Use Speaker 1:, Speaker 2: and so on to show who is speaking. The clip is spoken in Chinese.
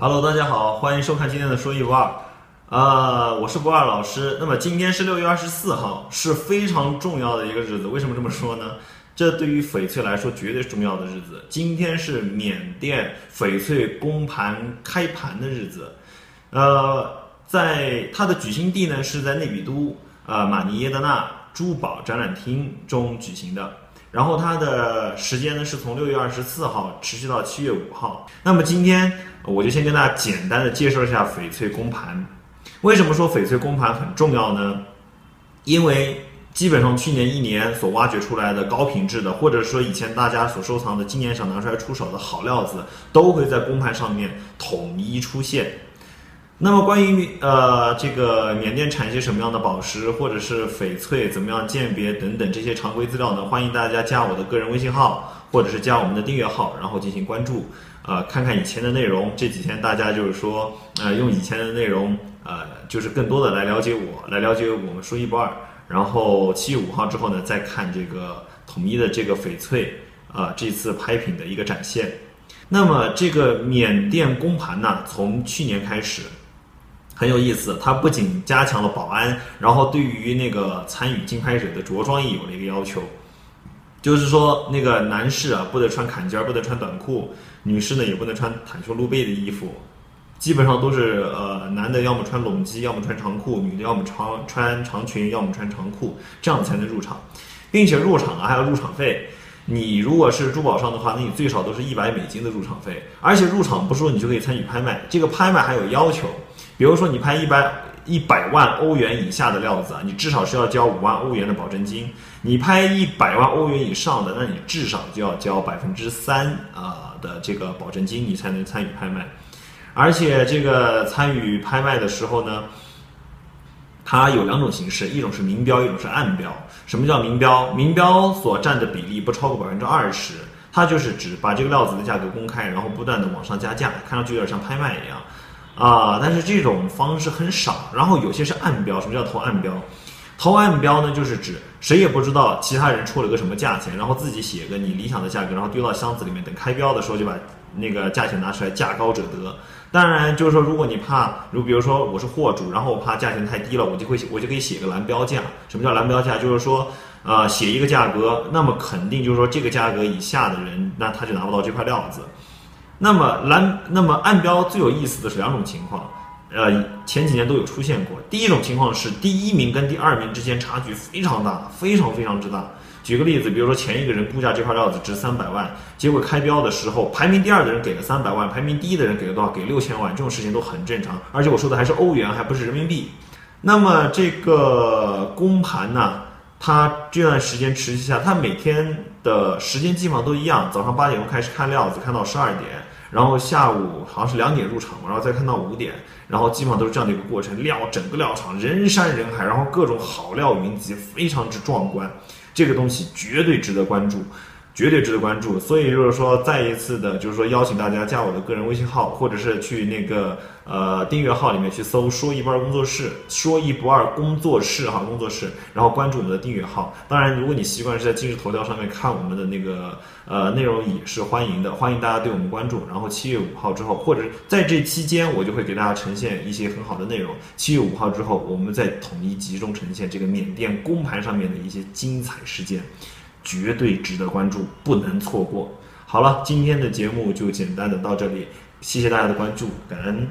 Speaker 1: Hello，大家好，欢迎收看今天的说一不二。呃，我是不二老师。那么今天是六月二十四号，是非常重要的一个日子。为什么这么说呢？这对于翡翠来说绝对是重要的日子。今天是缅甸翡翠公盘开盘的日子。呃，在它的举行地呢是在内比都呃马尼耶德纳珠宝展览厅中举行的。然后它的时间呢是从六月二十四号持续到七月五号。那么今天我就先跟大家简单的介绍一下翡翠公盘。为什么说翡翠公盘很重要呢？因为基本上去年一年所挖掘出来的高品质的，或者说以前大家所收藏的，今年想拿出来出手的好料子，都会在公盘上面统一出现。那么关于呃这个缅甸产一些什么样的宝石，或者是翡翠怎么样鉴别等等这些常规资料呢？欢迎大家加我的个人微信号，或者是加我们的订阅号，然后进行关注，呃，看看以前的内容。这几天大家就是说，呃，用以前的内容，呃，就是更多的来了解我，来了解我们说一不二。然后七月五号之后呢，再看这个统一的这个翡翠，呃，这次拍品的一个展现。那么这个缅甸公盘呢，从去年开始。很有意思，它不仅加强了保安，然后对于那个参与竞拍者的着装也有了一个要求，就是说那个男士啊不得穿坎肩，不得穿短裤，女士呢也不能穿袒胸露背的衣服，基本上都是呃男的要么穿拢基，要么穿长裤，女的要么长穿长裙，要么穿长裤，这样才能入场，并且入场啊还要入场费，你如果是珠宝商的话，那你最少都是一百美金的入场费，而且入场不说你就可以参与拍卖，这个拍卖还有要求。比如说，你拍一百一百万欧元以下的料子啊，你至少是要交五万欧元的保证金；你拍一百万欧元以上的，那你至少就要交百分之三啊的这个保证金，你才能参与拍卖。而且这个参与拍卖的时候呢，它有两种形式，一种是明标，一种是暗标。什么叫明标？明标所占的比例不超过百分之二十，它就是指把这个料子的价格公开，然后不断的往上加价，看上去有点像拍卖一样。啊，但是这种方式很少，然后有些是暗标。什么叫投暗标？投暗标呢，就是指谁也不知道其他人出了个什么价钱，然后自己写个你理想的价格，然后丢到箱子里面，等开标的时候就把那个价钱拿出来，价高者得。当然，就是说如果你怕，如比如说我是货主，然后我怕价钱太低了，我就会我就可以写个蓝标价。什么叫蓝标价？就是说，呃，写一个价格，那么肯定就是说这个价格以下的人，那他就拿不到这块料子。那么蓝，那么暗标最有意思的是两种情况，呃，前几年都有出现过。第一种情况是第一名跟第二名之间差距非常大，非常非常之大。举个例子，比如说前一个人估价这块料子值三百万，结果开标的时候，排名第二的人给了三百万，排名第一的人给了多少？给六千万，这种事情都很正常。而且我说的还是欧元，还不是人民币。那么这个公盘呢，他这段时间持续下，他每天的时间基本上都一样，早上八点钟开始看料子，看到十二点。然后下午好像是两点入场，然后再看到五点，然后基本上都是这样的一个过程。料整个料场人山人海，然后各种好料云集，非常之壮观。这个东西绝对值得关注。绝对值得关注，所以就是说，再一次的，就是说邀请大家加我的个人微信号，或者是去那个呃订阅号里面去搜“说一不二工作室”，“说一不二工作室”哈，工作室，然后关注我们的订阅号。当然，如果你习惯是在今日头条上面看我们的那个呃内容，也是欢迎的，欢迎大家对我们关注。然后七月五号之后，或者在这期间，我就会给大家呈现一些很好的内容。七月五号之后，我们再统一集中呈现这个缅甸公盘上面的一些精彩事件。绝对值得关注，不能错过。好了，今天的节目就简单的到这里，谢谢大家的关注，感恩。